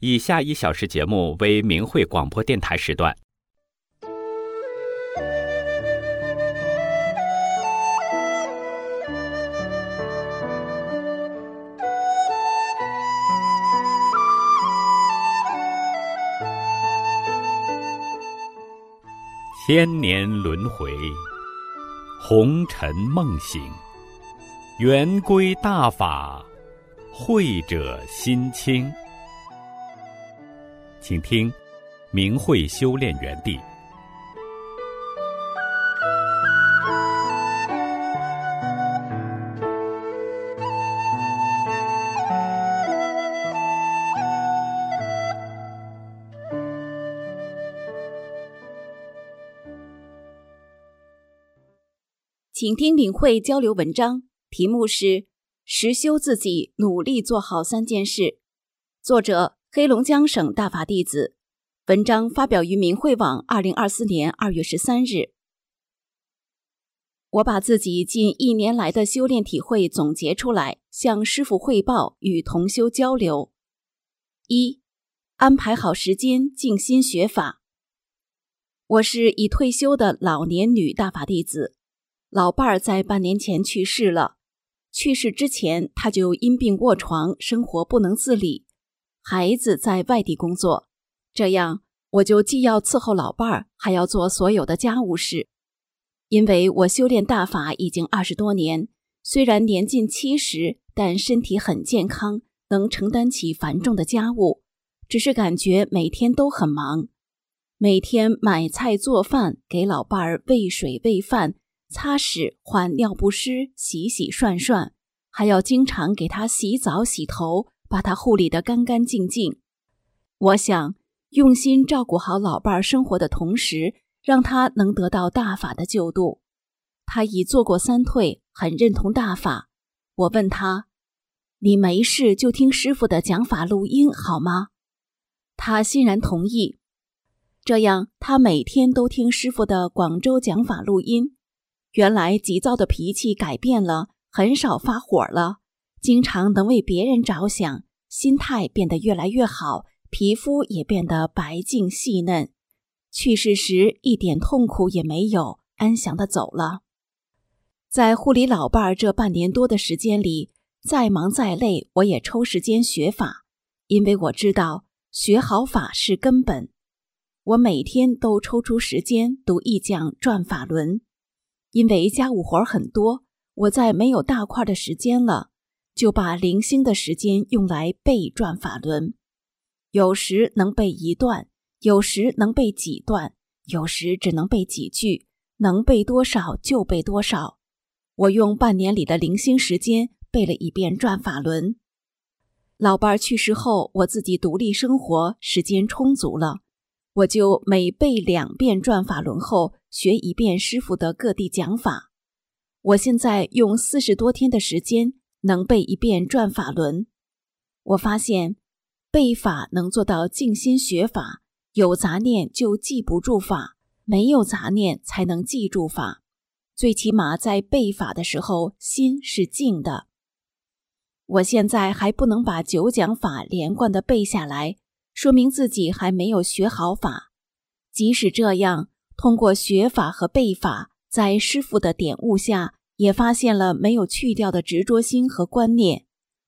以下一小时节目为明慧广播电台时段。千年轮回，红尘梦醒，圆归大法，慧者心清。请听，明慧修炼园地。请听领会交流文章，题目是《实修自己，努力做好三件事》，作者黑龙江省大法弟子。文章发表于明慧网，二零二四年二月十三日。我把自己近一年来的修炼体会总结出来，向师傅汇报，与同修交流。一、安排好时间，静心学法。我是已退休的老年女大法弟子。老伴儿在半年前去世了，去世之前他就因病卧床，生活不能自理。孩子在外地工作，这样我就既要伺候老伴儿，还要做所有的家务事。因为我修炼大法已经二十多年，虽然年近七十，但身体很健康，能承担起繁重的家务。只是感觉每天都很忙，每天买菜做饭，给老伴儿喂水喂饭。擦屎、换尿不湿、洗洗涮涮，还要经常给他洗澡、洗头，把他护理得干干净净。我想用心照顾好老伴儿生活的同时，让他能得到大法的救度。他已做过三退，很认同大法。我问他：“你没事就听师傅的讲法录音好吗？”他欣然同意。这样，他每天都听师傅的广州讲法录音。原来急躁的脾气改变了，很少发火了，经常能为别人着想，心态变得越来越好，皮肤也变得白净细嫩。去世时一点痛苦也没有，安详的走了。在护理老伴儿这半年多的时间里，再忙再累，我也抽时间学法，因为我知道学好法是根本。我每天都抽出时间读一讲转法轮。因为家务活很多，我在没有大块的时间了，就把零星的时间用来背转法轮。有时能背一段，有时能背几段，有时只能背几句，能背多少就背多少。我用半年里的零星时间背了一遍转法轮。老伴儿去世后，我自己独立生活，时间充足了。我就每背两遍转法轮后，学一遍师傅的各地讲法。我现在用四十多天的时间能背一遍转法轮。我发现背法能做到静心学法，有杂念就记不住法，没有杂念才能记住法。最起码在背法的时候，心是静的。我现在还不能把九讲法连贯的背下来。说明自己还没有学好法，即使这样，通过学法和背法，在师傅的点悟下，也发现了没有去掉的执着心和观念，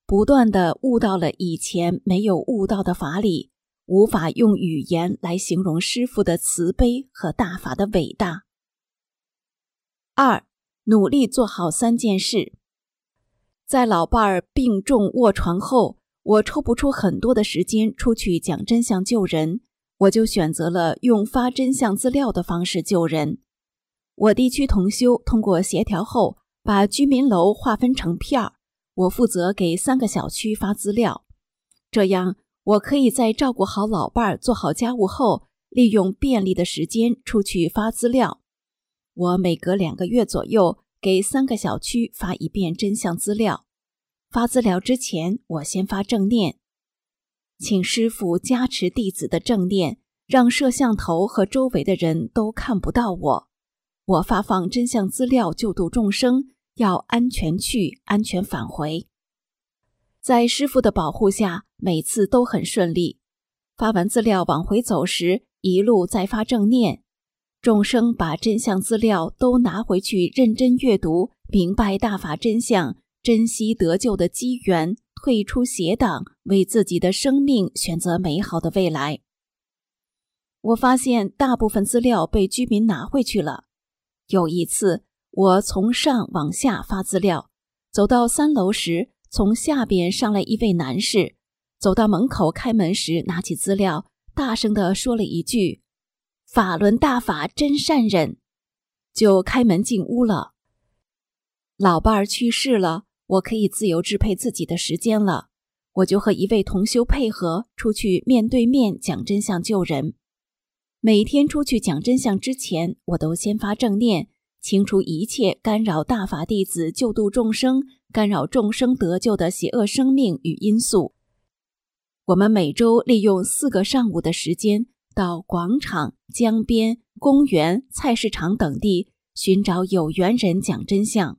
不断的悟到了以前没有悟到的法理，无法用语言来形容师傅的慈悲和大法的伟大。二，努力做好三件事，在老伴儿病重卧床后。我抽不出很多的时间出去讲真相救人，我就选择了用发真相资料的方式救人。我地区同修通过协调后，把居民楼划分成片儿，我负责给三个小区发资料，这样我可以在照顾好老伴儿、做好家务后，利用便利的时间出去发资料。我每隔两个月左右给三个小区发一遍真相资料。发资料之前，我先发正念，请师傅加持弟子的正念，让摄像头和周围的人都看不到我。我发放真相资料救度众生，要安全去，安全返回。在师傅的保护下，每次都很顺利。发完资料往回走时，一路再发正念。众生把真相资料都拿回去，认真阅读，明白大法真相，珍惜得救的机缘，退出邪党，为自己的生命选择美好的未来。我发现大部分资料被居民拿回去了。有一次，我从上往下发资料，走到三楼时，从下边上来一位男士，走到门口开门时，拿起资料，大声地说了一句。法轮大法真善忍，就开门进屋了。老伴儿去世了，我可以自由支配自己的时间了。我就和一位同修配合，出去面对面讲真相救人。每天出去讲真相之前，我都先发正念，清除一切干扰大法弟子救度众生、干扰众生得救的邪恶生命与因素。我们每周利用四个上午的时间。到广场、江边、公园、菜市场等地寻找有缘人讲真相。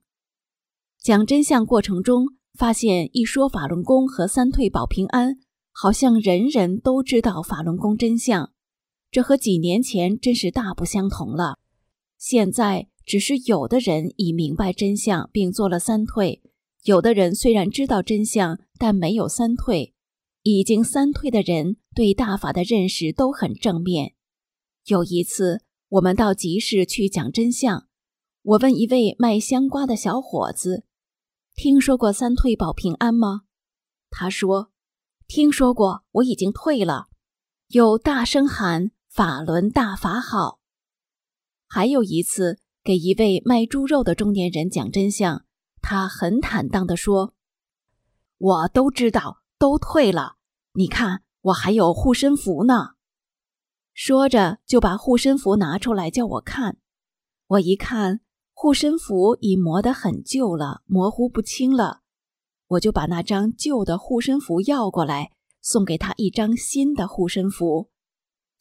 讲真相过程中，发现一说法轮功和三退保平安，好像人人都知道法轮功真相。这和几年前真是大不相同了。现在只是有的人已明白真相并做了三退，有的人虽然知道真相，但没有三退。已经三退的人对大法的认识都很正面。有一次，我们到集市去讲真相，我问一位卖香瓜的小伙子：“听说过三退保平安吗？”他说：“听说过，我已经退了。”又大声喊：“法轮大法好！”还有一次，给一位卖猪肉的中年人讲真相，他很坦荡地说：“我都知道。”都退了，你看我还有护身符呢。说着就把护身符拿出来叫我看。我一看护身符已磨得很旧了，模糊不清了。我就把那张旧的护身符要过来，送给他一张新的护身符，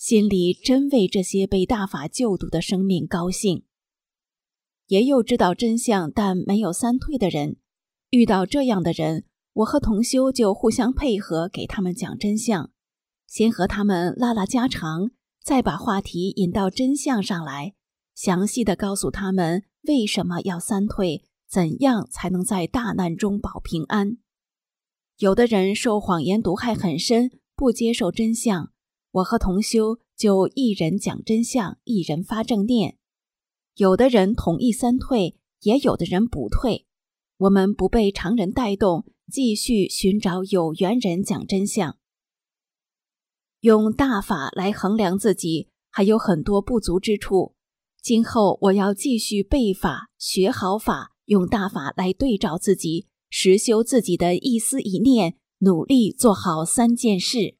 心里真为这些被大法救度的生命高兴。也有知道真相但没有三退的人，遇到这样的人。我和同修就互相配合，给他们讲真相，先和他们拉拉家常，再把话题引到真相上来，详细的告诉他们为什么要三退，怎样才能在大难中保平安。有的人受谎言毒害很深，不接受真相，我和同修就一人讲真相，一人发正念。有的人同意三退，也有的人不退，我们不被常人带动。继续寻找有缘人讲真相，用大法来衡量自己还有很多不足之处。今后我要继续背法、学好法，用大法来对照自己，实修自己的一思一念，努力做好三件事。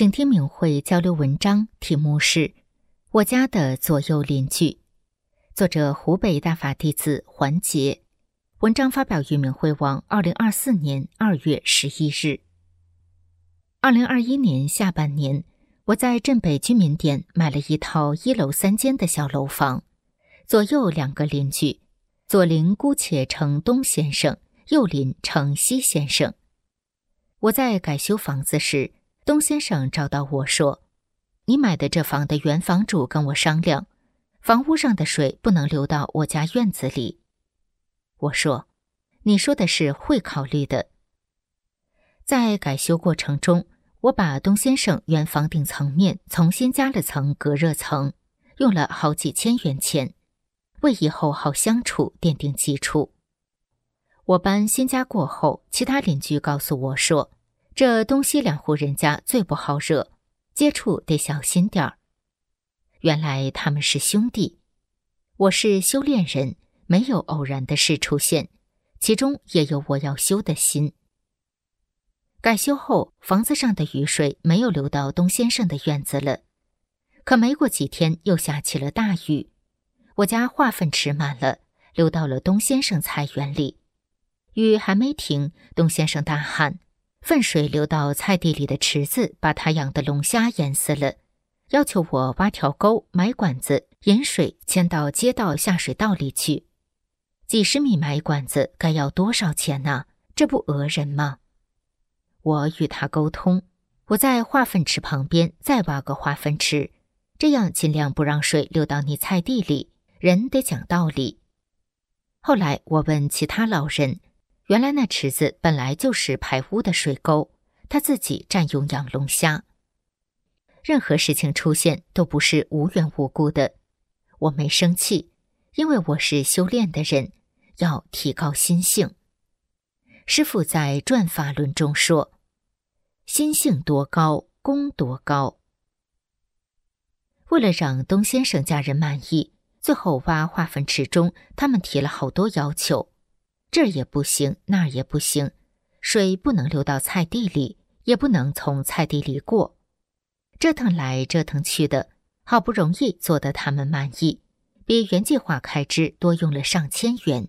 请听明慧交流文章，题目是《我家的左右邻居》，作者湖北大法弟子环节。文章发表于明慧网，二零二四年二月十一日。二零二一年下半年，我在镇北居民点买了一套一楼三间的小楼房，左右两个邻居，左邻姑且称东先生，右邻称西先生。我在改修房子时。东先生找到我说：“你买的这房的原房主跟我商量，房屋上的水不能流到我家院子里。”我说：“你说的是会考虑的。”在改修过程中，我把东先生原房顶层面重新加了层隔热层，用了好几千元钱，为以后好相处奠定基础。我搬新家过后，其他邻居告诉我说。这东西两户人家最不好惹，接触得小心点儿。原来他们是兄弟。我是修炼人，没有偶然的事出现，其中也有我要修的心。改修后，房子上的雨水没有流到东先生的院子了。可没过几天，又下起了大雨，我家化粪池满了，流到了东先生菜园里。雨还没停，东先生大喊：“粪水流到菜地里的池子，把他养的龙虾淹死了！”要求我挖条沟，埋管子，引水迁到街道下水道里去。几十米埋管子，该要多少钱呢？这不讹人吗？我与他沟通，我在化粪池旁边再挖个化粪池，这样尽量不让水流到你菜地里。人得讲道理。后来我问其他老人，原来那池子本来就是排污的水沟，他自己占用养龙虾。任何事情出现都不是无缘无故的。我没生气，因为我是修炼的人，要提高心性。师傅在《转法论》中说：“心性多高，功多高。”为了让东先生家人满意，最后挖化粪池中，他们提了好多要求：这儿也不行，那儿也不行，水不能流到菜地里，也不能从菜地里过。折腾来折腾去的，好不容易做得他们满意，比原计划开支多用了上千元。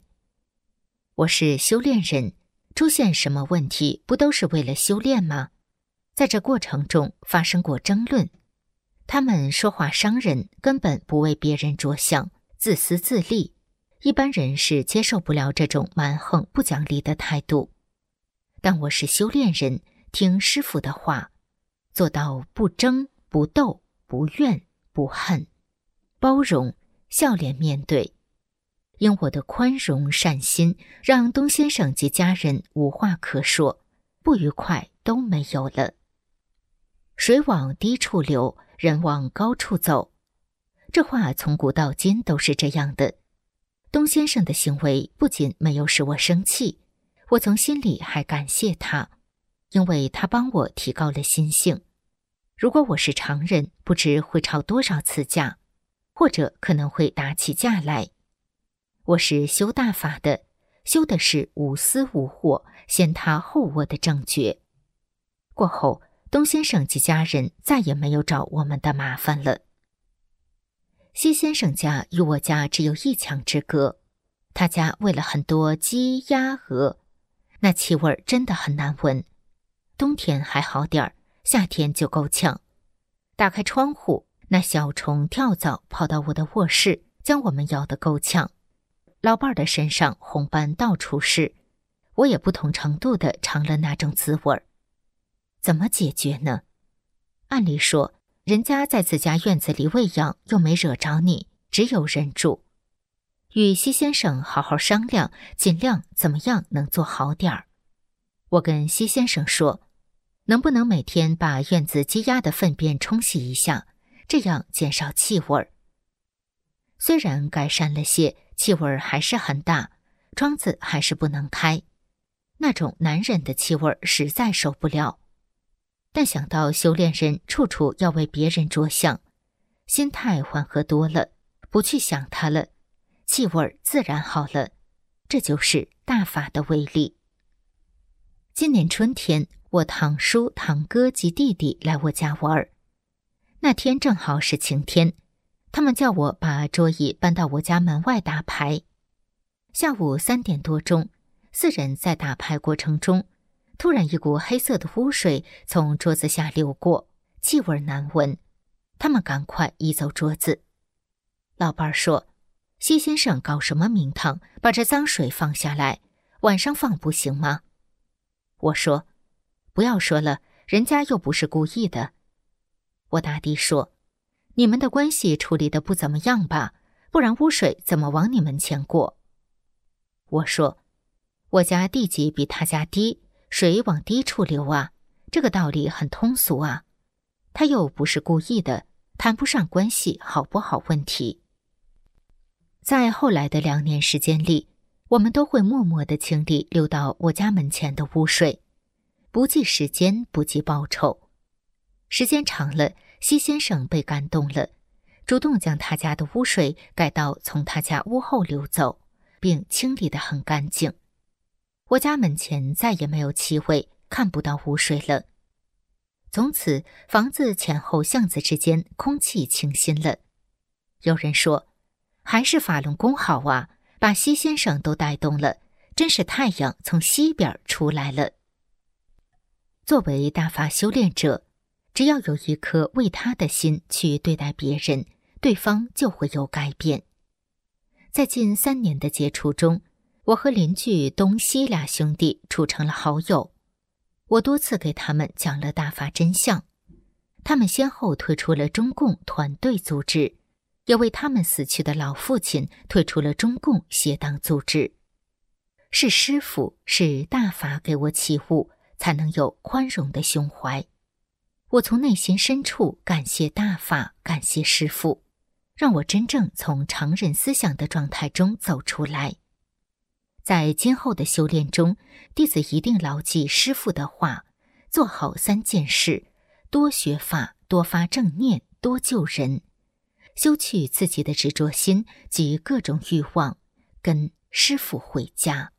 我是修炼人。出现什么问题，不都是为了修炼吗？在这过程中发生过争论，他们说话伤人，根本不为别人着想，自私自利。一般人是接受不了这种蛮横不讲理的态度。但我是修炼人，听师傅的话，做到不争、不斗、不怨、不恨，包容、笑脸面对。因我的宽容善心，让东先生及家人无话可说，不愉快都没有了。水往低处流，人往高处走，这话从古到今都是这样的。东先生的行为不仅没有使我生气，我从心里还感谢他，因为他帮我提高了心性。如果我是常人，不知会吵多少次架，或者可能会打起架来。我是修大法的，修的是无私无惑、先他后我的正觉。过后，东先生及家人再也没有找我们的麻烦了。西先生家与我家只有一墙之隔，他家喂了很多鸡、鸭、鹅，那气味真的很难闻。冬天还好点儿，夏天就够呛。打开窗户，那小虫跳蚤跑到我的卧室，将我们咬得够呛。老伴儿的身上红斑到处是，我也不同程度的尝了那种滋味儿。怎么解决呢？按理说，人家在自家院子里喂养，又没惹着你，只有忍住，与西先生好好商量，尽量怎么样能做好点儿。我跟西先生说，能不能每天把院子鸡鸭的粪便冲洗一下，这样减少气味儿。虽然改善了些。气味儿还是很大，窗子还是不能开，那种难忍的气味儿实在受不了。但想到修炼人处处要为别人着想，心态缓和多了，不去想他了，气味自然好了。这就是大法的威力。今年春天，我堂叔、堂哥及弟弟来我家玩，那天正好是晴天。他们叫我把桌椅搬到我家门外打牌。下午三点多钟，四人在打牌过程中，突然一股黑色的污水从桌子下流过，气味难闻。他们赶快移走桌子。老伴儿说：“西先生搞什么名堂？把这脏水放下来，晚上放不行吗？”我说：“不要说了，人家又不是故意的。”我大弟说。你们的关系处理的不怎么样吧？不然污水怎么往你们前过？我说，我家地基比他家低，水往低处流啊，这个道理很通俗啊。他又不是故意的，谈不上关系好不好问题。在后来的两年时间里，我们都会默默的清理流到我家门前的污水，不计时间，不计报酬。时间长了，西先生被感动了，主动将他家的污水改到从他家屋后流走，并清理得很干净。我家门前再也没有气味，看不到污水了。从此，房子前后巷子之间空气清新了。有人说，还是法轮功好啊，把西先生都带动了，真是太阳从西边出来了。作为大法修炼者。只要有一颗为他的心去对待别人，对方就会有改变。在近三年的接触中，我和邻居东西俩兄弟处成了好友。我多次给他们讲了大法真相，他们先后退出了中共团队组织，也为他们死去的老父亲退出了中共邪党组织。是师傅，是大法给我启悟，才能有宽容的胸怀。我从内心深处感谢大法，感谢师父，让我真正从常人思想的状态中走出来。在今后的修炼中，弟子一定牢记师父的话，做好三件事：多学法，多发正念，多救人，修去自己的执着心及各种欲望，跟师父回家。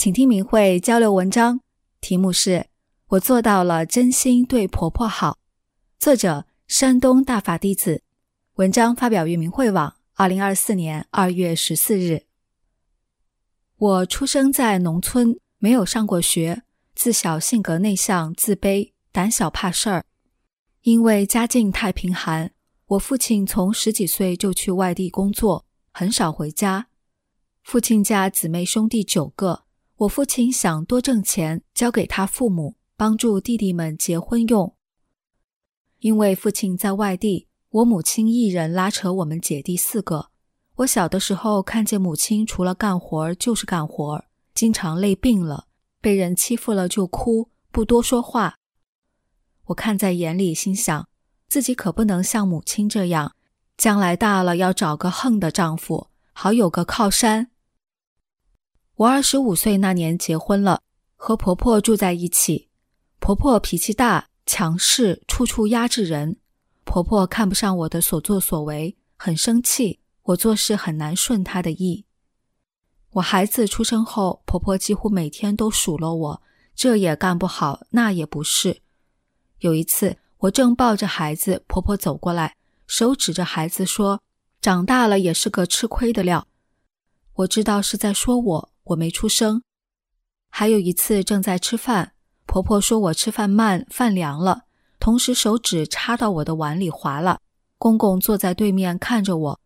请听明慧交流文章，题目是《我做到了真心对婆婆好》，作者山东大法弟子。文章发表于明慧网，二零二四年二月十四日。我出生在农村，没有上过学，自小性格内向、自卑、胆小怕事儿。因为家境太贫寒，我父亲从十几岁就去外地工作，很少回家。父亲家姊妹兄弟九个。我父亲想多挣钱，交给他父母，帮助弟弟们结婚用。因为父亲在外地，我母亲一人拉扯我们姐弟四个。我小的时候看见母亲除了干活就是干活，经常累病了，被人欺负了就哭，不多说话。我看在眼里，心想自己可不能像母亲这样，将来大了要找个横的丈夫，好有个靠山。我二十五岁那年结婚了，和婆婆住在一起。婆婆脾气大、强势，处处压制人。婆婆看不上我的所作所为，很生气。我做事很难顺她的意。我孩子出生后，婆婆几乎每天都数落我，这也干不好，那也不是。有一次，我正抱着孩子，婆婆走过来，手指着孩子说：“长大了也是个吃亏的料。”我知道是在说我。我没出声。还有一次，正在吃饭，婆婆说我吃饭慢，饭凉了，同时手指插到我的碗里滑了。公公坐在对面看着我，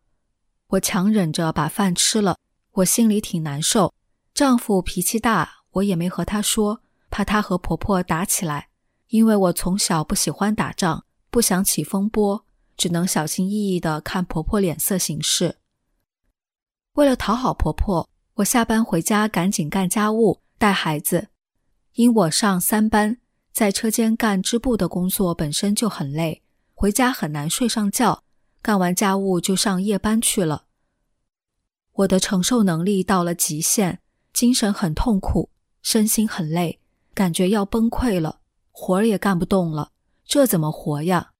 我强忍着把饭吃了。我心里挺难受。丈夫脾气大，我也没和他说，怕他和婆婆打起来。因为我从小不喜欢打仗，不想起风波，只能小心翼翼地看婆婆脸色行事。为了讨好婆婆。我下班回家，赶紧干家务、带孩子。因我上三班，在车间干织布的工作本身就很累，回家很难睡上觉。干完家务就上夜班去了。我的承受能力到了极限，精神很痛苦，身心很累，感觉要崩溃了，活儿也干不动了。这怎么活呀？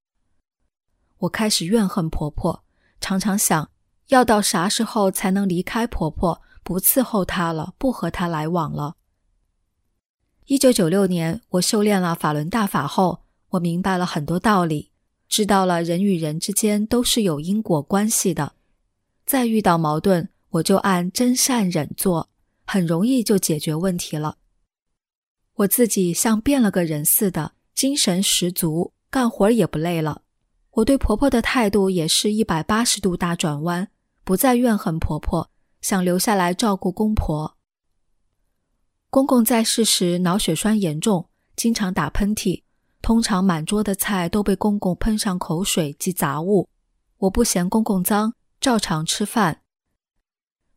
我开始怨恨婆婆，常常想，要到啥时候才能离开婆婆？不伺候他了，不和他来往了。一九九六年，我修炼了法轮大法后，我明白了很多道理，知道了人与人之间都是有因果关系的。再遇到矛盾，我就按真善忍做，很容易就解决问题了。我自己像变了个人似的，精神十足，干活也不累了。我对婆婆的态度也是一百八十度大转弯，不再怨恨婆婆，想留下来照顾公婆。公公在世时脑血栓严重，经常打喷嚏，通常满桌的菜都被公公喷上口水及杂物。我不嫌公公脏，照常吃饭。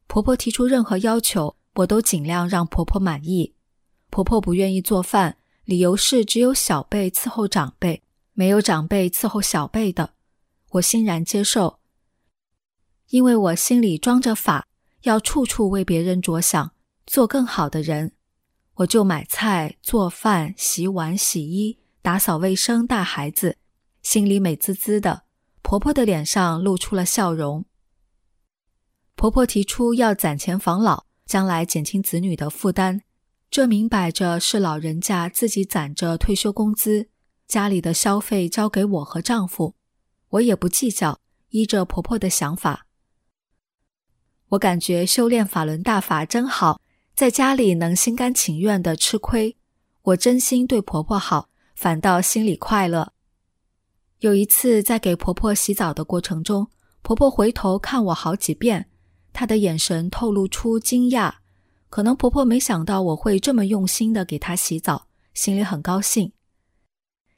婆婆提出任何要求，我都尽量让婆婆满意。婆婆不愿意做饭，理由是只有小辈伺候长辈，没有长辈伺候小辈的。我欣然接受，因为我心里装着法，要处处为别人着想，做更好的人。我就买菜、做饭、洗碗、洗衣、打扫卫生、带孩子，心里美滋滋的。婆婆的脸上露出了笑容。婆婆提出要攒钱防老，将来减轻子女的负担。这明摆着是老人家自己攒着退休工资，家里的消费交给我和丈夫，我也不计较。依着婆婆的想法，我感觉修炼法轮大法真好，在家里能心甘情愿的吃亏。我真心对婆婆好，反倒心里快乐。有一次在给婆婆洗澡的过程中，婆婆回头看我好几遍，她的眼神透露出惊讶。可能婆婆没想到我会这么用心的给她洗澡，心里很高兴。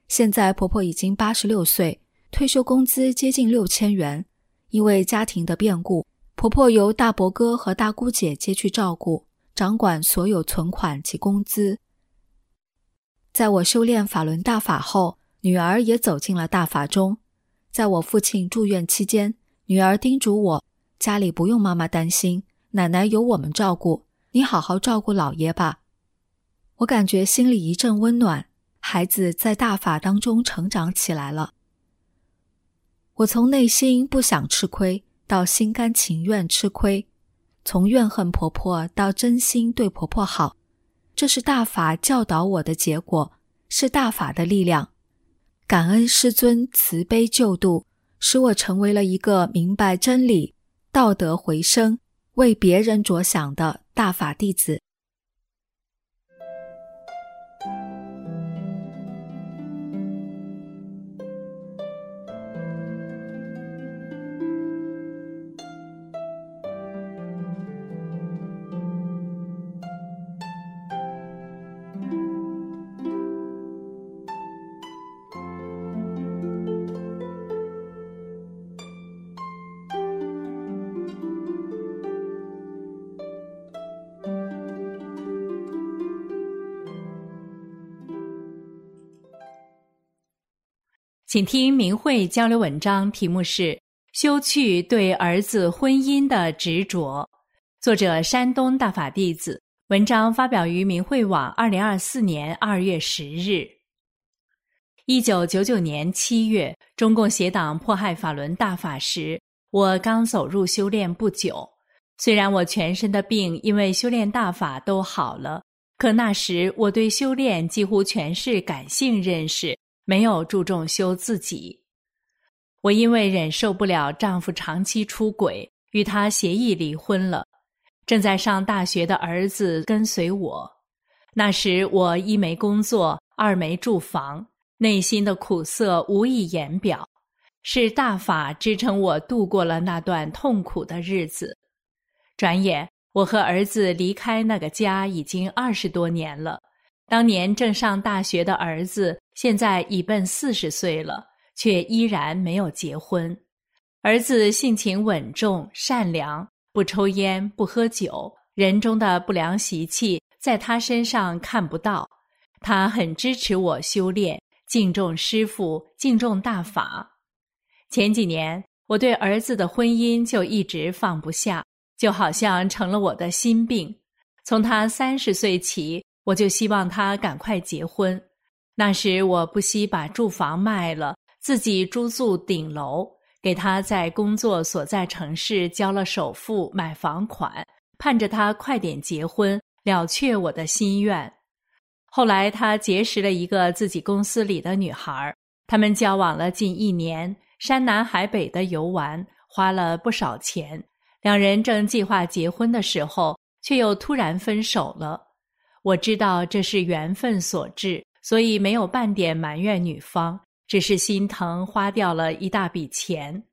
现在婆婆已经八十六岁，退休工资接近六千元。因为家庭的变故，婆婆由大伯哥和大姑姐接去照顾，掌管所有存款及工资。在我修炼法轮大法后，女儿也走进了大法中。在我父亲住院期间，女儿叮嘱我：家里不用妈妈担心，奶奶由我们照顾。你好好照顾老爷吧，我感觉心里一阵温暖。孩子在大法当中成长起来了。我从内心不想吃亏，到心甘情愿吃亏；从怨恨婆婆到真心对婆婆好，这是大法教导我的结果，是大法的力量。感恩师尊慈悲救度，使我成为了一个明白真理、道德回升、为别人着想的。大法弟子。请听明慧交流文章，题目是《修去对儿子婚姻的执着》，作者山东大法弟子。文章发表于明慧网，二零二四年二月十日。一九九九年七月，中共邪党迫害法轮大法时，我刚走入修炼不久。虽然我全身的病因为修炼大法都好了，可那时我对修炼几乎全是感性认识。没有注重修自己，我因为忍受不了丈夫长期出轨，与他协议离婚了。正在上大学的儿子跟随我，那时我一没工作，二没住房，内心的苦涩无以言表。是大法支撑我度过了那段痛苦的日子。转眼，我和儿子离开那个家已经二十多年了。当年正上大学的儿子，现在已奔四十岁了，却依然没有结婚。儿子性情稳重、善良，不抽烟、不喝酒，人中的不良习气在他身上看不到。他很支持我修炼，敬重师傅，敬重大法。前几年，我对儿子的婚姻就一直放不下，就好像成了我的心病。从他三十岁起。我就希望他赶快结婚。那时我不惜把住房卖了，自己租住顶楼，给他在工作所在城市交了首付买房款，盼着他快点结婚，了却我的心愿。后来他结识了一个自己公司里的女孩，他们交往了近一年，山南海北的游玩，花了不少钱。两人正计划结婚的时候，却又突然分手了。我知道这是缘分所致，所以没有半点埋怨女方，只是心疼花掉了一大笔钱。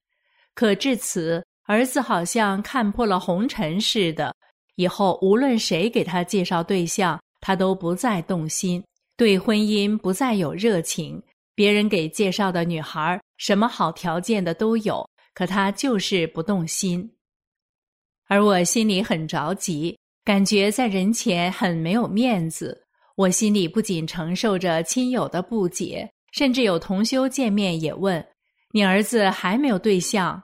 可至此，儿子好像看破了红尘似的，以后无论谁给他介绍对象，他都不再动心，对婚姻不再有热情。别人给介绍的女孩，什么好条件的都有，可他就是不动心。而我心里很着急，感觉在人前很没有面子。我心里不仅承受着亲友的不解，甚至有同修见面也问：“你儿子还没有对象？”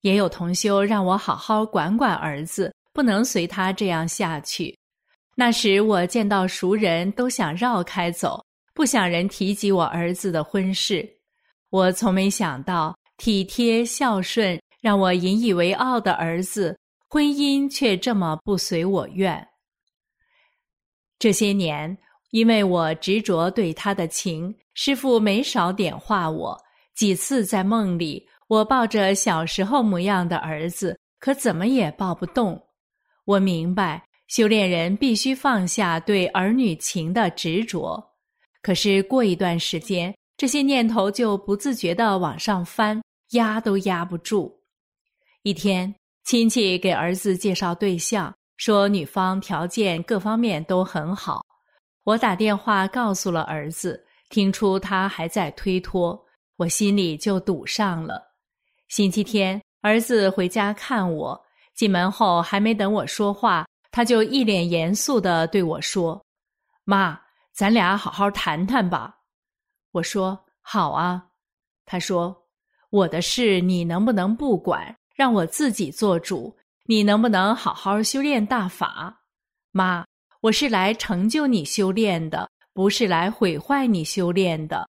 也有同修让我好好管管儿子，不能随他这样下去。那时我见到熟人都想绕开走，不想人提及我儿子的婚事。我从没想到体贴孝顺、让我引以为傲的儿子，婚姻却这么不随我愿。这些年，因为我执着对他的情，师傅没少点化我，几次在梦里。我抱着小时候模样的儿子，可怎么也抱不动。我明白，修炼人必须放下对儿女情的执着。可是过一段时间，这些念头就不自觉地往上翻，压都压不住。一天，亲戚给儿子介绍对象，说女方条件各方面都很好。我打电话告诉了儿子，听出他还在推脱，我心里就堵上了。星期天，儿子回家看我，进门后还没等我说话，他就一脸严肃地对我说：“妈，咱俩好好谈谈吧。”我说：“好啊。”他说：“我的事你能不能不管，让我自己做主？你能不能好好修炼大法？”妈，我是来成就你修炼的，不是来毁坏你修炼的。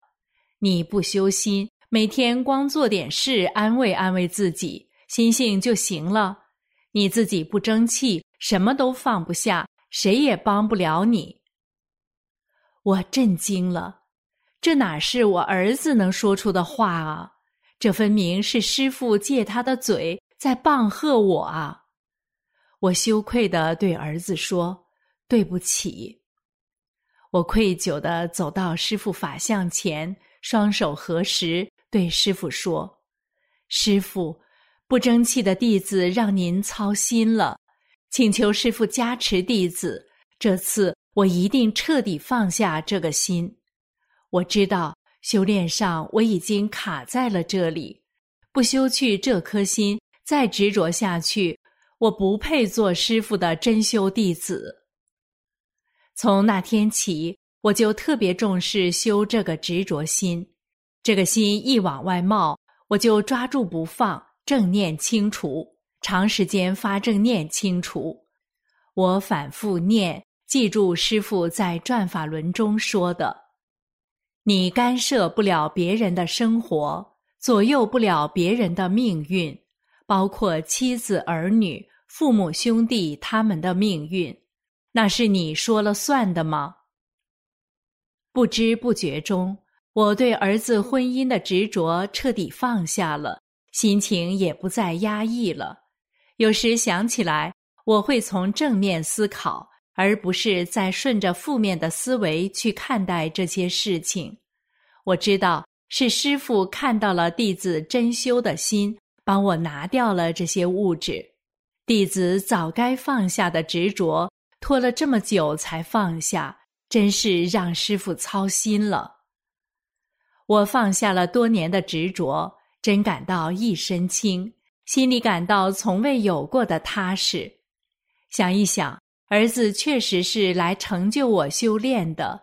你不修心。每天光做点事，安慰安慰自己，心性就行了。你自己不争气，什么都放不下，谁也帮不了你。我震惊了，这哪是我儿子能说出的话啊？这分明是师傅借他的嘴在棒喝我啊！我羞愧的对儿子说：“对不起。”我愧疚的走到师傅法像前，双手合十。对师傅说：“师傅，不争气的弟子让您操心了，请求师傅加持弟子。这次我一定彻底放下这个心。我知道修炼上我已经卡在了这里，不修去这颗心，再执着下去，我不配做师傅的真修弟子。从那天起，我就特别重视修这个执着心。”这个心一往外冒，我就抓住不放，正念清除，长时间发正念清除。我反复念，记住师傅在转法轮中说的：“你干涉不了别人的生活，左右不了别人的命运，包括妻子儿女、父母兄弟他们的命运，那是你说了算的吗？”不知不觉中。我对儿子婚姻的执着彻底放下了，心情也不再压抑了。有时想起来，我会从正面思考，而不是再顺着负面的思维去看待这些事情。我知道是师傅看到了弟子真修的心，帮我拿掉了这些物质。弟子早该放下的执着，拖了这么久才放下，真是让师傅操心了。我放下了多年的执着，真感到一身轻，心里感到从未有过的踏实。想一想，儿子确实是来成就我修炼的，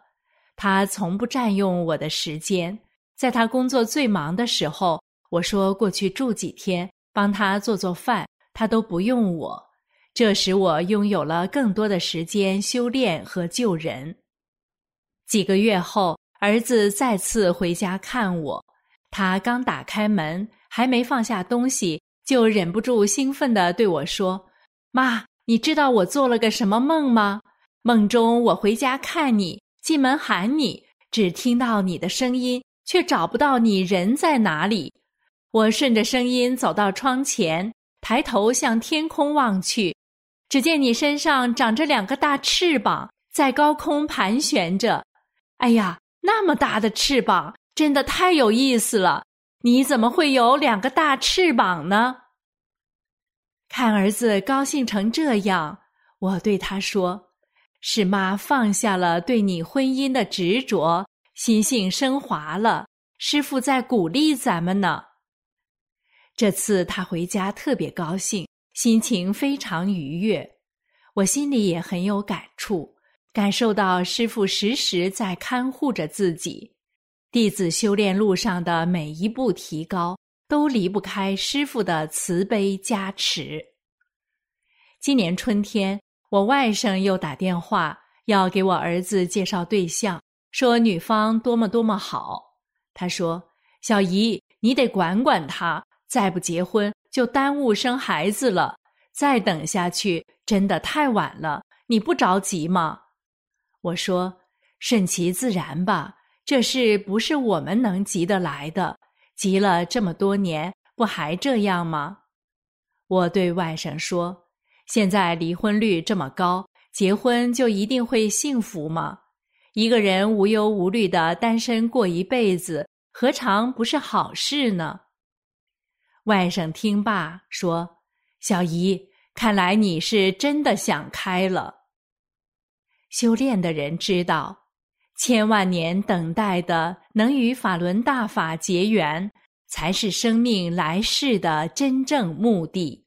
他从不占用我的时间。在他工作最忙的时候，我说过去住几天，帮他做做饭，他都不用我。这使我拥有了更多的时间修炼和救人。几个月后。儿子再次回家看我，他刚打开门，还没放下东西，就忍不住兴奋地对我说：“妈，你知道我做了个什么梦吗？梦中我回家看你，进门喊你，只听到你的声音，却找不到你人在哪里。我顺着声音走到窗前，抬头向天空望去，只见你身上长着两个大翅膀。”在高空盘旋着。哎呀，那么大的翅膀，真的太有意思了！你怎么会有两个大翅膀呢？看儿子高兴成这样，我对他说：“是妈放下了对你婚姻的执着，心性升华了。师傅在鼓励咱们呢。”这次他回家特别高兴，心情非常愉悦，我心里也很有感触，感受到师傅时时在看护着自己。弟子修炼路上的每一步提高，都离不开师傅的慈悲加持。今年春天，我外甥又打电话要给我儿子介绍对象，说女方多么多么好。他说：“小姨，你得管管他，再不结婚就耽误生孩子了。再等下去真的太晚了，你不着急吗？”我说：“顺其自然吧。”这事不是我们能急得来的，急了这么多年，不还这样吗？我对外甥说：“现在离婚率这么高，结婚就一定会幸福吗？一个人无忧无虑的单身过一辈子，何尝不是好事呢？”外甥听罢说：“小姨，看来你是真的想开了。修炼的人知道。”千万年等待的能与法轮大法结缘，才是生命来世的真正目的。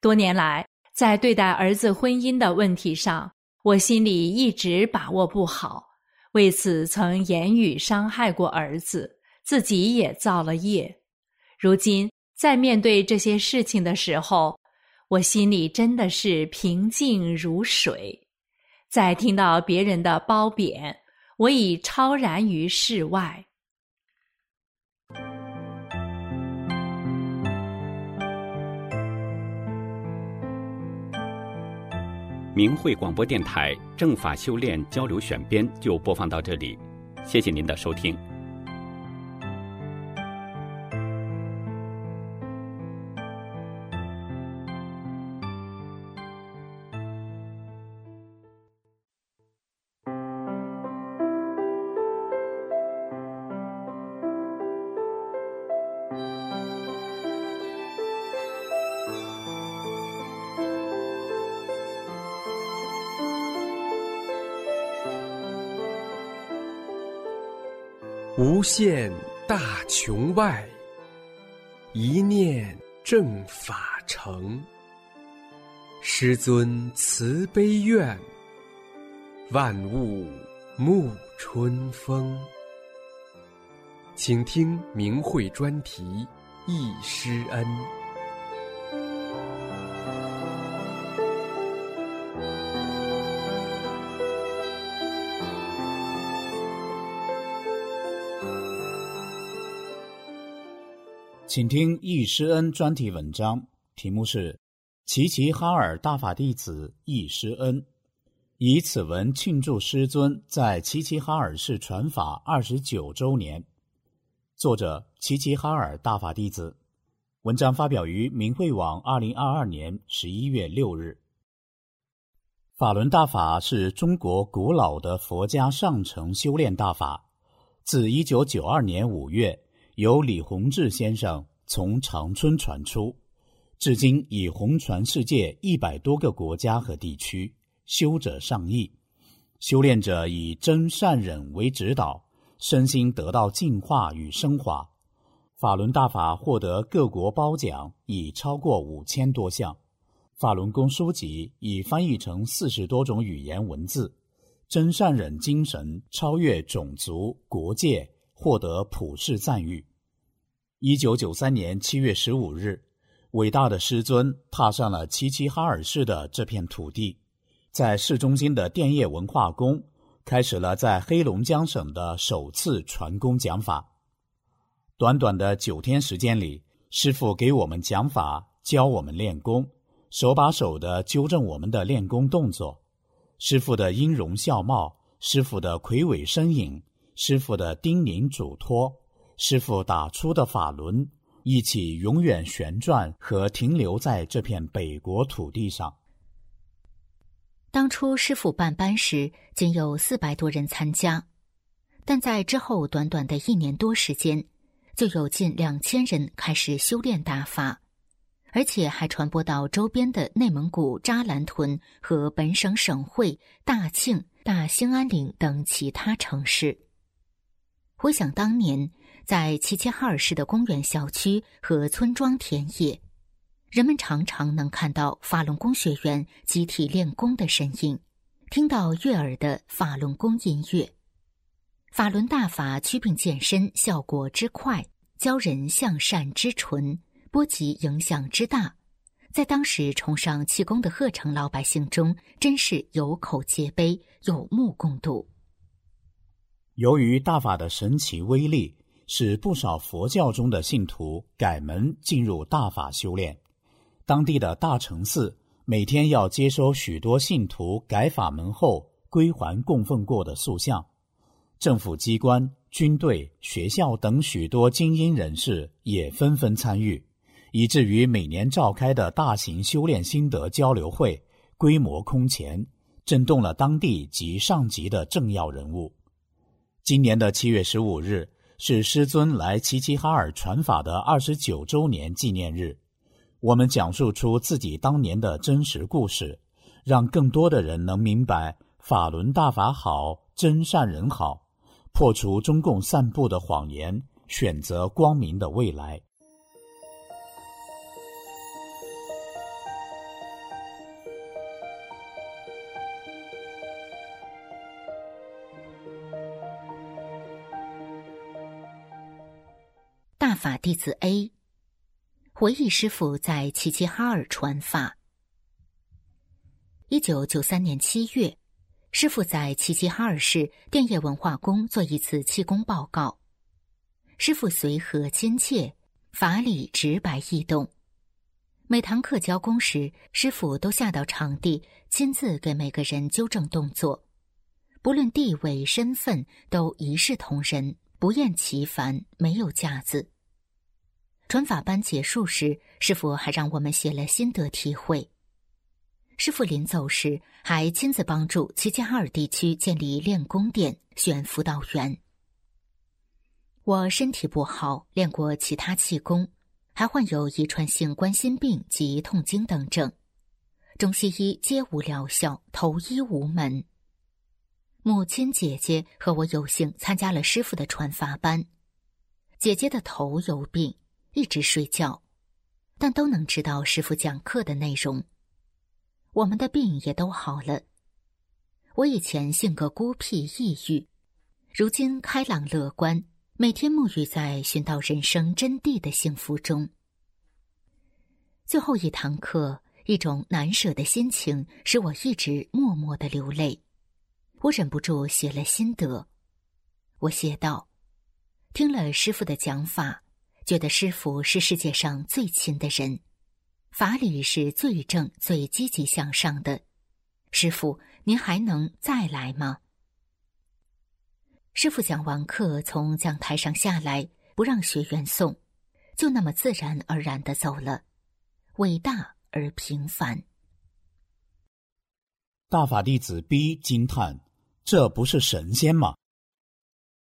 多年来，在对待儿子婚姻的问题上，我心里一直把握不好，为此曾言语伤害过儿子，自己也造了业。如今在面对这些事情的时候，我心里真的是平静如水。在听到别人的褒贬，我已超然于世外。明慧广播电台正法修炼交流选编就播放到这里，谢谢您的收听。现大穹外，一念正法成。师尊慈悲愿，万物沐春风。请听明慧专题《一师恩》。请听易师恩专题文章，题目是《齐齐哈尔大法弟子易师恩》，以此文庆祝师尊在齐齐哈尔市传法二十九周年。作者齐齐哈尔大法弟子，文章发表于明慧网，二零二二年十一月六日。法轮大法是中国古老的佛家上乘修炼大法，自一九九二年五月。由李洪志先生从长春传出，至今已红传世界一百多个国家和地区，修者上亿，修炼者以真善忍为指导，身心得到净化与升华。法轮大法获得各国褒奖已超过五千多项，法轮功书籍已翻译成四十多种语言文字，真善忍精神超越种族国界。获得普世赞誉。一九九三年七月十五日，伟大的师尊踏上了齐齐哈尔市的这片土地，在市中心的电业文化宫，开始了在黑龙江省的首次传功讲法。短短的九天时间里，师傅给我们讲法，教我们练功，手把手的纠正我们的练功动作。师傅的音容笑貌，师傅的魁伟身影。师傅的叮咛嘱托，师傅打出的法轮，一起永远旋转和停留在这片北国土地上。当初师傅办班时，仅有四百多人参加，但在之后短短的一年多时间，就有近两千人开始修炼大法，而且还传播到周边的内蒙古扎兰屯和本省省会大庆、大兴安岭等其他城市。回想当年，在齐齐哈尔市的公园小区和村庄田野。人们常常能看到法轮功学员集体练功的身影，听到悦耳的法轮功音乐。法轮大法祛病健身效果之快，教人向善之纯，波及影响之大，在当时崇尚气功的鹤城老百姓中，真是有口皆碑，有目共睹。由于大法的神奇威力，使不少佛教中的信徒改门进入大法修炼。当地的大成寺每天要接收许多信徒改法门后归还供奉过的塑像，政府机关、军队、学校等许多精英人士也纷纷参与，以至于每年召开的大型修炼心得交流会规模空前，震动了当地及上级的政要人物。今年的七月十五日是师尊来齐齐哈尔传法的二十九周年纪念日。我们讲述出自己当年的真实故事，让更多的人能明白法轮大法好，真善人好，破除中共散布的谎言，选择光明的未来。法弟子 A。回忆师傅在齐齐哈尔传法。一九九三年七月，师傅在齐齐哈尔市电业文化宫做一次气功报告。师傅随和亲切，法理直白易懂。每堂课教功时，师傅都下到场地，亲自给每个人纠正动作，不论地位身份，都一视同仁，不厌其烦，没有架子。传法班结束时，师傅还让我们写了心得体会。师傅临走时，还亲自帮助齐齐哈尔地区建立练功点、选辅导员。我身体不好，练过其他气功，还患有遗传性冠心病及痛经等症，中西医皆无疗效，投医无门。母亲、姐姐和我有幸参加了师傅的传法班，姐姐的头有病。一直睡觉，但都能知道师傅讲课的内容。我们的病也都好了。我以前性格孤僻抑郁，如今开朗乐观，每天沐浴在寻到人生真谛的幸福中。最后一堂课，一种难舍的心情使我一直默默的流泪。我忍不住写了心得。我写道：“听了师傅的讲法。”觉得师傅是世界上最亲的人，法理是最正、最积极向上的。师傅，您还能再来吗？师傅讲完课，从讲台上下来，不让学员送，就那么自然而然的走了。伟大而平凡。大法弟子 B 惊叹：“这不是神仙吗？”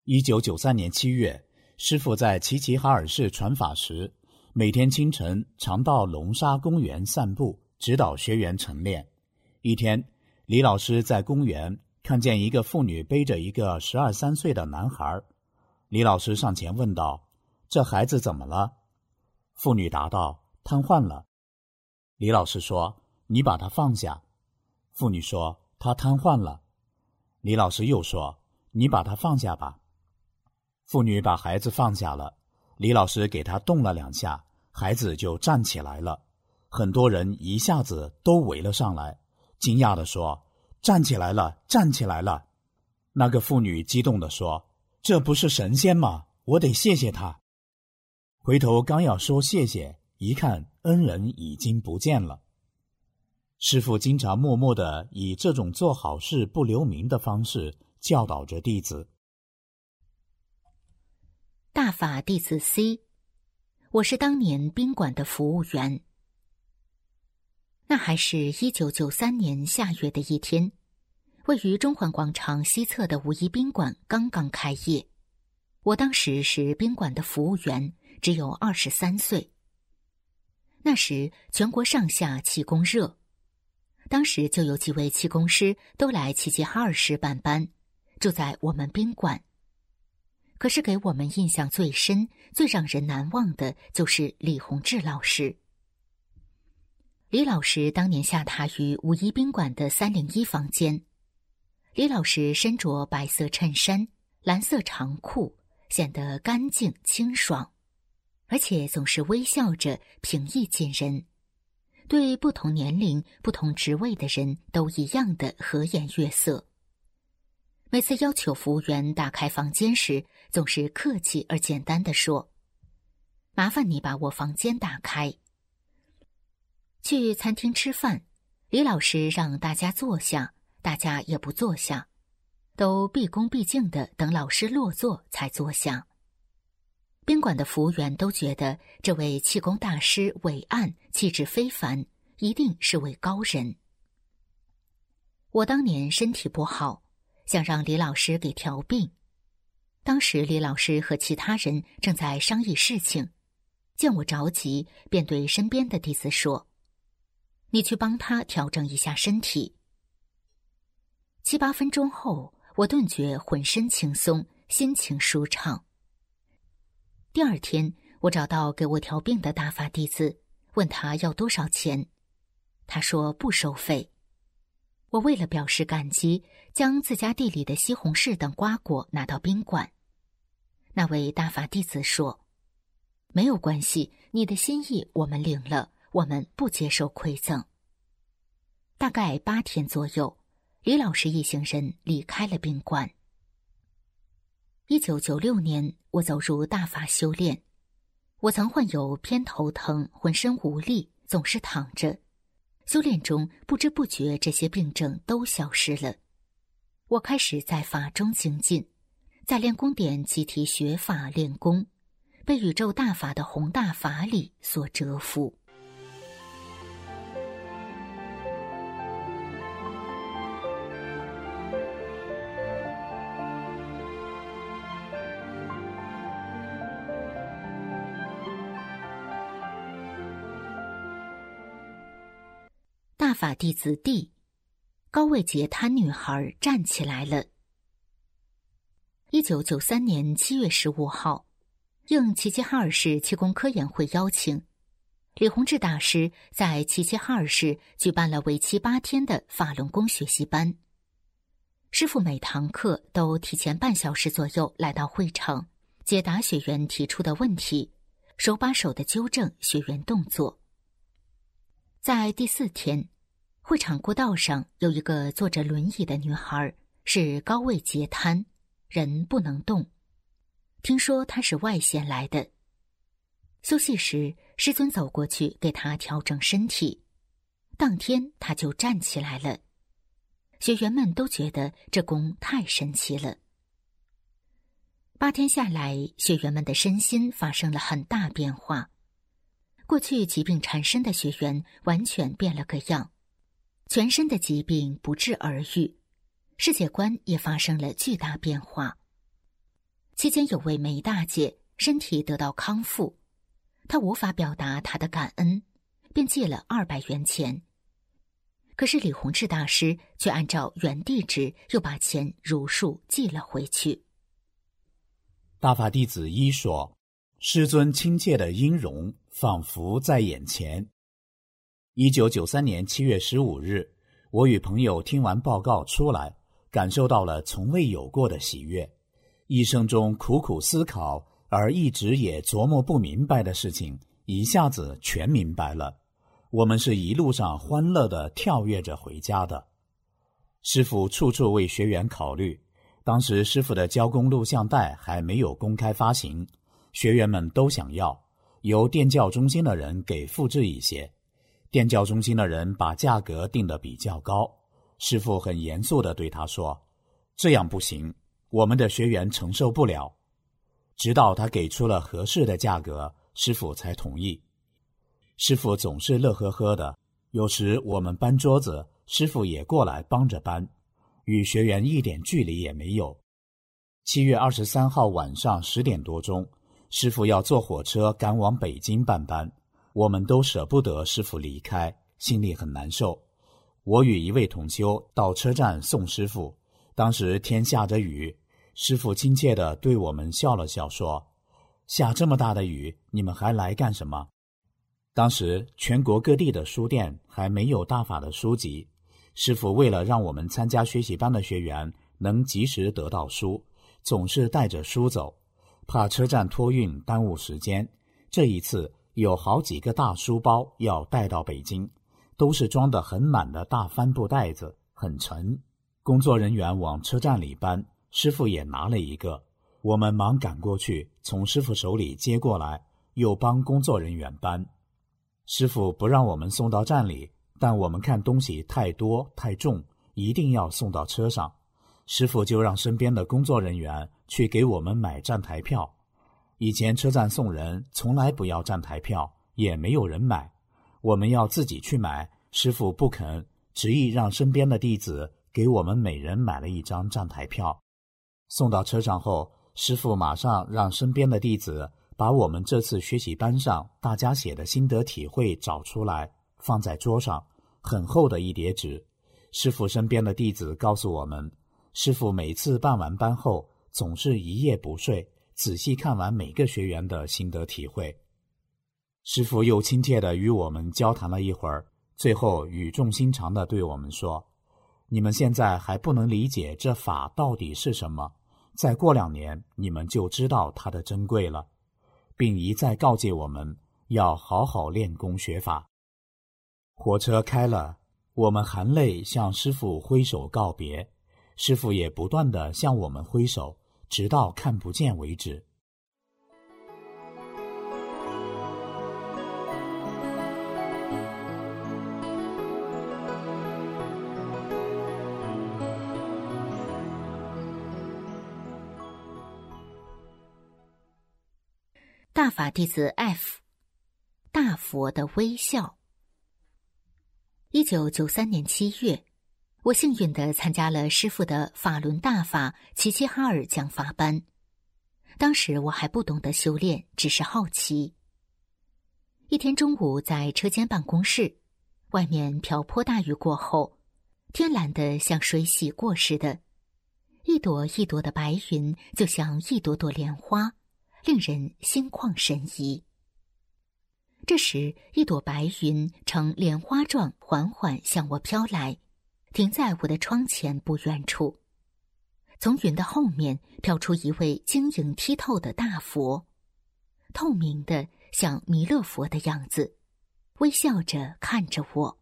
一九九三年七月。师傅在齐齐哈尔市传法时，每天清晨常到龙沙公园散步，指导学员晨练。一天，李老师在公园看见一个妇女背着一个十二三岁的男孩，李老师上前问道：“这孩子怎么了？”妇女答道：“瘫痪了。”李老师说：“你把他放下。”妇女说：“他瘫痪了。”李老师又说：“你把他放下吧。”妇女把孩子放下了，李老师给他动了两下，孩子就站起来了。很多人一下子都围了上来，惊讶地说：“站起来了，站起来了！”那个妇女激动地说：“这不是神仙吗？我得谢谢他。”回头刚要说谢谢，一看恩人已经不见了。师傅经常默默的以这种做好事不留名的方式教导着弟子。大法弟子 C，我是当年宾馆的服务员。那还是一九九三年夏月的一天，位于中环广场西侧的五一宾馆刚刚开业。我当时是宾馆的服务员，只有二十三岁。那时全国上下气功热，当时就有几位气功师都来齐齐哈尔市办班，住在我们宾馆。可是给我们印象最深、最让人难忘的，就是李洪志老师。李老师当年下榻于五一宾馆的三零一房间。李老师身着白色衬衫、蓝色长裤，显得干净清爽，而且总是微笑着，平易近人，对不同年龄、不同职位的人都一样的和颜悦色。每次要求服务员打开房间时，总是客气而简单的说：“麻烦你把我房间打开。”去餐厅吃饭，李老师让大家坐下，大家也不坐下，都毕恭毕敬的等老师落座才坐下。宾馆的服务员都觉得这位气功大师伟岸，气质非凡，一定是位高人。我当年身体不好，想让李老师给调病，当时李老师和其他人正在商议事情，见我着急，便对身边的弟子说。你去帮他调整一下身体。七八分钟后，我顿觉浑身轻松，心情舒畅。第二天，我找到给我调病的大法弟子，问他要多少钱，他说不收费。我为了表示感激，将自家地里的西红柿等瓜果拿到宾馆。那位大法弟子说：“没有关系，你的心意我们领了。”我们不接受馈赠。大概八天左右，李老师一行人离开了宾馆。一九九六年，我走入大法修炼。我曾患有偏头疼，浑身无力，总是躺着。修炼中，不知不觉这些病症都消失了。我开始在法中精进，在练功点集体学法练功，被宇宙大法的宏大法理所折服。法弟子弟，高位截瘫女孩站起来了。一九九三年七月十五号，应齐齐哈尔市气功科研会邀请，李洪志大师在齐齐哈尔市举办了为期八天的法轮功学习班。师傅每堂课都提前半小时左右来到会场，解答学员提出的问题，手把手的纠正学员动作。在第四天。会场过道上有一个坐着轮椅的女孩，是高位截瘫，人不能动。听说她是外县来的。休息时，师尊走过去给她调整身体，当天她就站起来了。学员们都觉得这功太神奇了。八天下来，学员们的身心发生了很大变化，过去疾病缠身的学员完全变了个样。全身的疾病不治而愈，世界观也发生了巨大变化。期间有位梅大姐身体得到康复，她无法表达她的感恩，便借了二百元钱。可是李洪志大师却按照原地址又把钱如数寄了回去。大法弟子一说：“师尊亲切的音容仿佛在眼前。”一九九三年七月十五日，我与朋友听完报告出来，感受到了从未有过的喜悦。一生中苦苦思考而一直也琢磨不明白的事情，一下子全明白了。我们是一路上欢乐的跳跃着回家的。师傅处处为学员考虑。当时师傅的教工录像带还没有公开发行，学员们都想要，由电教中心的人给复制一些。电教中心的人把价格定得比较高，师傅很严肃地对他说：“这样不行，我们的学员承受不了。”直到他给出了合适的价格，师傅才同意。师傅总是乐呵呵的，有时我们搬桌子，师傅也过来帮着搬，与学员一点距离也没有。七月二十三号晚上十点多钟，师傅要坐火车赶往北京办班，我们都舍不得师傅离开，心里很难受。我与一位同修到车站送师傅，当时天下着雨，师傅亲切地对我们笑了笑，说：“下这么大的雨，你们还来干什么？”当时全国各地的书店还没有大法的书籍，师傅为了让我们参加学习班的学员能及时得到书，总是带着书走，怕车站托运耽误时间。这一次有好几个大书包要带到北京。都是装得很满的大帆布袋子，很沉。工作人员往车站里搬，师傅也拿了一个。我们忙赶过去，从师傅手里接过来，又帮工作人员搬。师傅不让我们送到站里，但我们看东西太多太重，一定要送到车上。师傅就让身边的工作人员去给我们买站台票。以前车站送人从来不要站台票，也没有人买。我们要自己去买，师傅不肯，执意让身边的弟子给我们每人买了一张站台票。送到车上后，师傅马上让身边的弟子把我们这次学习班上大家写的心得体会找出来，放在桌上，很厚的一叠纸。师傅身边的弟子告诉我们，师傅每次办完班后，总是一夜不睡，仔细看完每个学员的心得体会。师傅又亲切地与我们交谈了一会儿，最后语重心长地对我们说：“你们现在还不能理解这法到底是什么，再过两年你们就知道它的珍贵了，并一再告诫我们要好好练功学法。”火车开了，我们含泪向师傅挥手告别，师傅也不断地向我们挥手，直到看不见为止。大法弟子 F，大佛的微笑。一九九三年七月，我幸运的参加了师傅的法轮大法齐齐哈尔讲法班。当时我还不懂得修炼，只是好奇。一天中午，在车间办公室，外面瓢泼大雨过后，天蓝的像水洗过似的，一朵一朵的白云就像一朵朵莲花。令人心旷神怡。这时，一朵白云呈莲花状缓缓向我飘来，停在我的窗前不远处。从云的后面飘出一位晶莹剔透的大佛，透明的像弥勒佛的样子，微笑着看着我。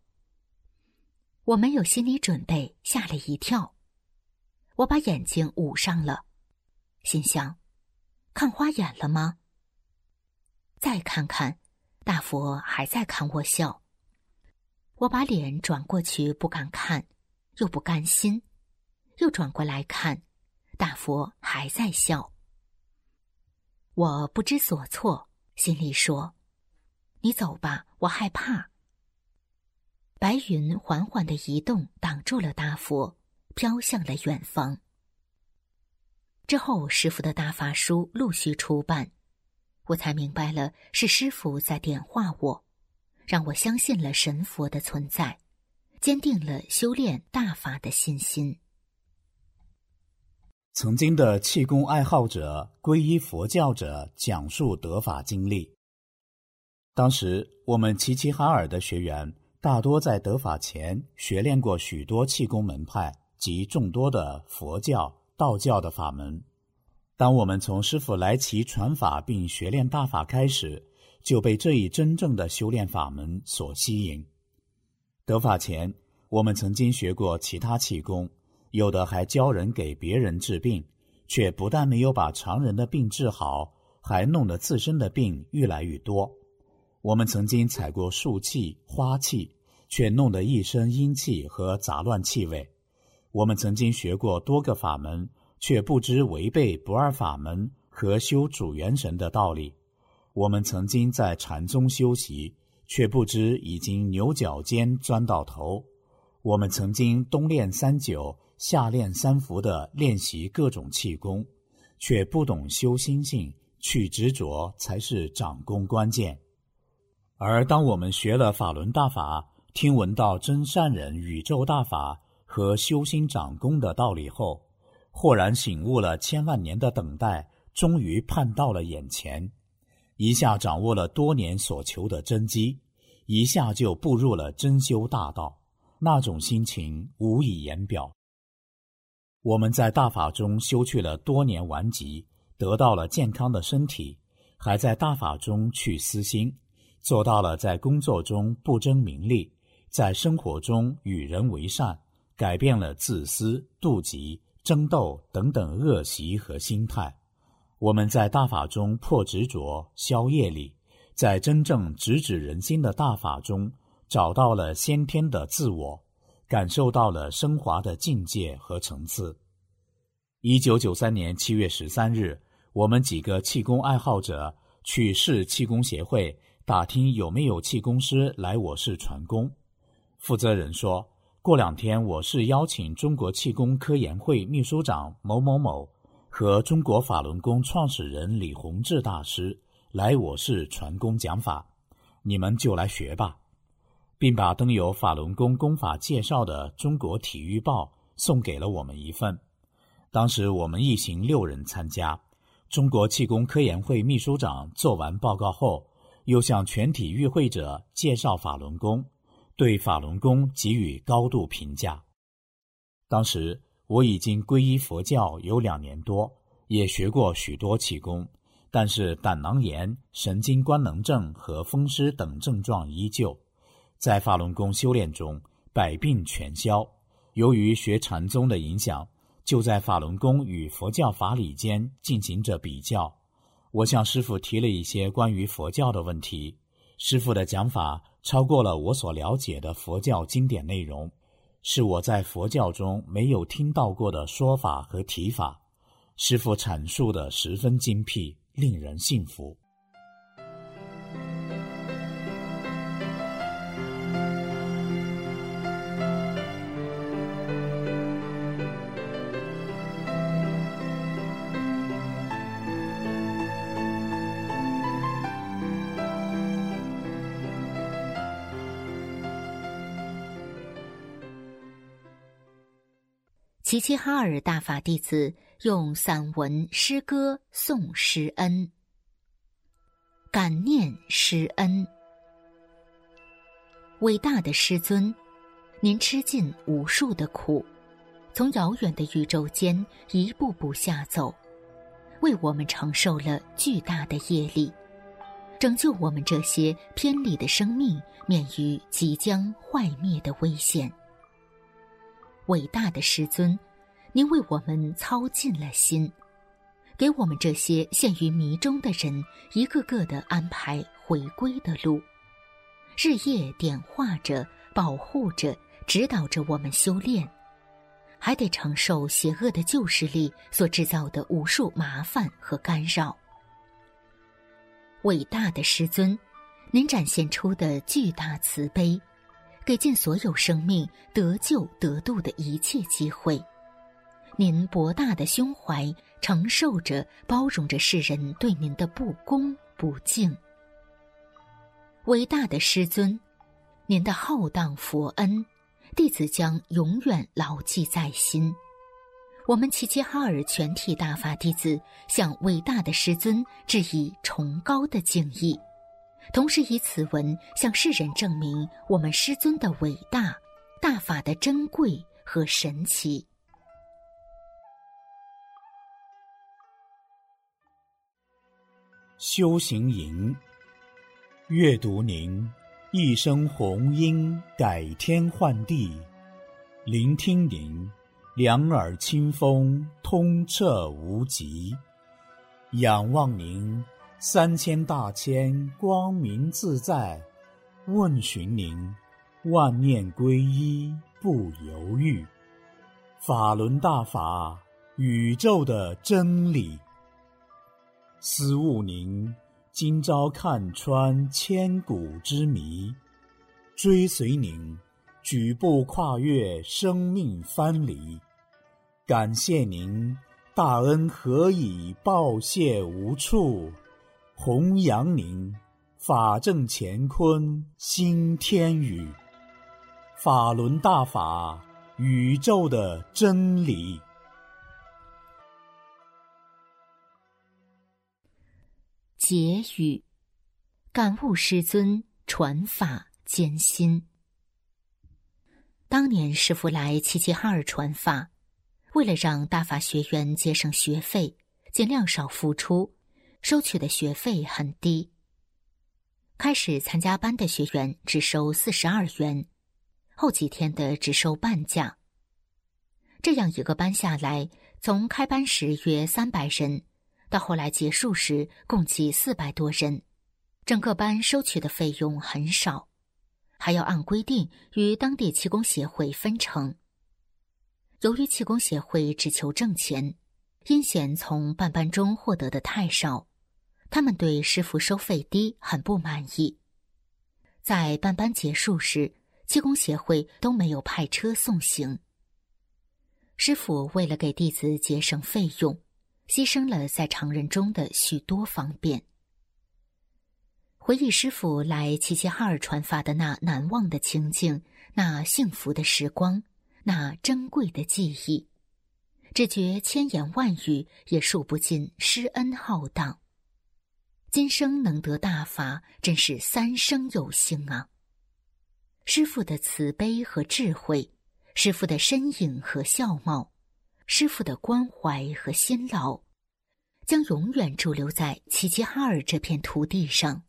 我没有心理准备，吓了一跳。我把眼睛捂上了，心想。看花眼了吗？再看看，大佛还在看我笑。我把脸转过去，不敢看，又不甘心，又转过来看，大佛还在笑。我不知所措，心里说：“你走吧，我害怕。”白云缓缓的移动，挡住了大佛，飘向了远方。之后，师傅的大法书陆续出版，我才明白了是师傅在点化我，让我相信了神佛的存在，坚定了修炼大法的信心。曾经的气功爱好者、皈依佛教者讲述得法经历。当时我们齐齐哈尔的学员大多在得法前学练过许多气功门派及众多的佛教。道教的法门，当我们从师傅来齐传法并学练大法开始，就被这一真正的修炼法门所吸引。得法前，我们曾经学过其他气功，有的还教人给别人治病，却不但没有把常人的病治好，还弄得自身的病越来越多。我们曾经采过树气、花气，却弄得一身阴气和杂乱气味。我们曾经学过多个法门，却不知违背不二法门和修主元神的道理。我们曾经在禅宗修习，却不知已经牛角尖钻到头。我们曾经冬练三九，夏练三伏的练习各种气功，却不懂修心性，去执着才是掌功关键。而当我们学了法轮大法，听闻到真善人宇宙大法和修心长功的道理后，豁然醒悟了千万年的等待，终于盼到了眼前。一下掌握了多年所求的真机，一下就步入了真修大道，那种心情无以言表。我们在大法中修去了多年顽疾，得到了健康的身体，还在大法中去私心，做到了在工作中不争名利，在生活中与人为善，改变了自私、妒忌、争斗等等恶习和心态。我们在大法中破执着、消业力，在真正直指人心的大法中找到了先天的自我，感受到了升华的境界和层次。一九九三年七月十三日，我们几个气功爱好者去市气功协会打听有没有气功师来我市传功。负责人说：“过两天我市邀请中国气功科研会秘书长某某某。”和中国法轮功创始人李洪志大师来我市传功讲法，你们就来学吧，并把登有法轮功功法介绍的《中国体育报》送给了我们一份。当时我们一行六人参加。中国气功科研会秘书长做完报告后，又向全体与会者介绍法轮功，对法轮功给予高度评价。当时。我已经皈依佛教有两年多，也学过许多气功，但是胆囊炎、神经官能症和风湿等症状依旧。在法轮功修炼中，百病全消。由于学禅宗的影响，就在法轮功与佛教法理间进行着比较。我向师傅提了一些关于佛教的问题，师傅的讲法超过了我所了解的佛教经典内容。是我在佛教中没有听到过的说法和提法，师傅阐述的十分精辟，令人信服。齐齐哈尔大法弟子用散文诗歌颂师恩，感念师恩。伟大的师尊，您吃尽无数的苦，从遥远的宇宙间一步步下走，为我们承受了巨大的业力，拯救我们这些偏离的生命免于即将坏灭的危险。伟大的师尊，您为我们操尽了心，给我们这些陷于迷中的人一个个的安排回归的路，日夜点化着、保护着、指导着我们修炼，还得承受邪恶的旧势力所制造的无数麻烦和干扰。伟大的师尊，您展现出的巨大慈悲。给尽所有生命得救得度的一切机会，您博大的胸怀承受着、包容着世人对您的不恭不敬。伟大的师尊，您的浩荡佛恩，弟子将永远牢记在心。我们齐齐哈尔全体大法弟子向伟大的师尊致以崇高的敬意。同时以此文向世人证明我们师尊的伟大、大法的珍贵和神奇。修行营，阅读您一声红音改天换地，聆听您两耳清风通彻无极，仰望您。三千大千光明自在，问询您，万念归一不犹豫。法轮大法，宇宙的真理。思悟您，今朝看穿千古之谜，追随您，举步跨越生命藩篱。感谢您，大恩何以报谢无处？弘扬您，法正乾坤新天宇，法轮大法，宇宙的真理。结语：感悟师尊传法艰辛。当年师傅来齐齐哈尔传法，为了让大法学员节省学费，尽量少付出，收取的学费很低。开始参加班的学员只收四十二元，后几天的只收半价。这样一个班下来，从开班时约三百人。到后来结束时，共计四百多人，整个班收取的费用很少，还要按规定与当地气功协会分成。由于气功协会只求挣钱，阴险从办班中获得的太少，他们对师傅收费低很不满意。在办班结束时，气功协会都没有派车送行。师傅为了给弟子节省费用。牺牲了在常人中的许多方便。回忆师傅来齐齐哈尔传法的那难忘的情景，那幸福的时光，那珍贵的记忆，只觉千言万语也数不尽师恩浩荡。今生能得大法，真是三生有幸啊！师傅的慈悲和智慧，师傅的身影和相貌。师傅的关怀和辛劳，将永远驻留在齐齐哈尔这片土地上，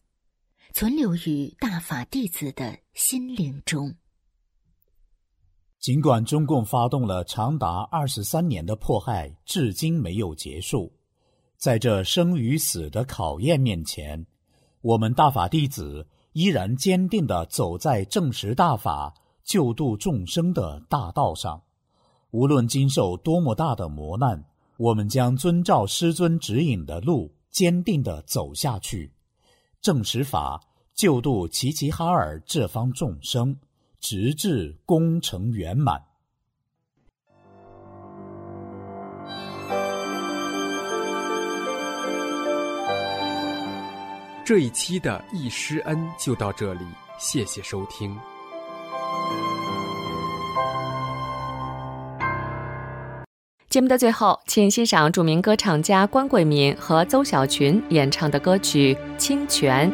存留于大法弟子的心灵中。尽管中共发动了长达二十三年的迫害，至今没有结束，在这生与死的考验面前，我们大法弟子依然坚定地走在正实大法、救度众生的大道上。无论经受多么大的磨难，我们将遵照师尊指引的路，坚定地走下去，正实法，救度齐齐哈尔这方众生，直至功成圆满。这一期的易师恩就到这里，谢谢收听。节目的最后，请欣赏著名歌唱家关桂敏和邹小群演唱的歌曲《清泉》。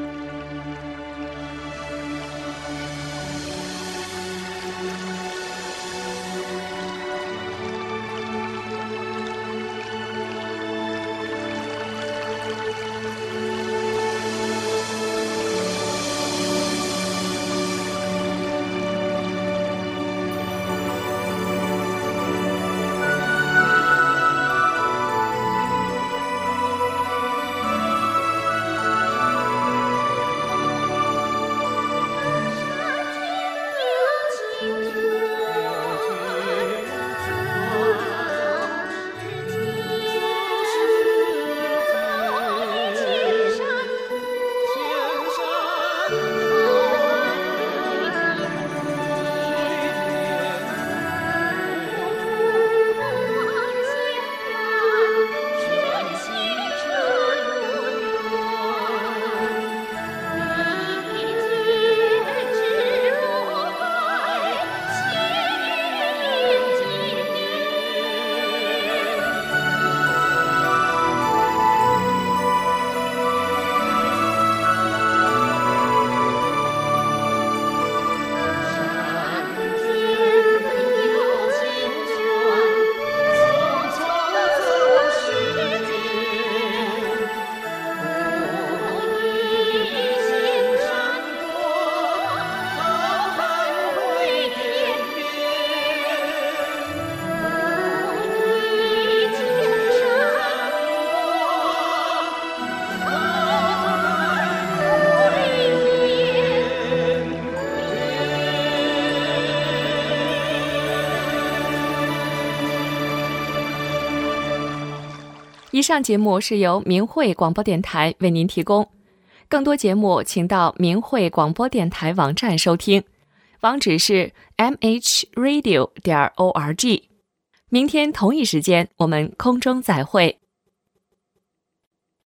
以上节目是由明慧广播电台为您提供。更多节目，请到明慧广播电台网站收听，网址是 m h radio 点 o r g。明天同一时间，我们空中再会。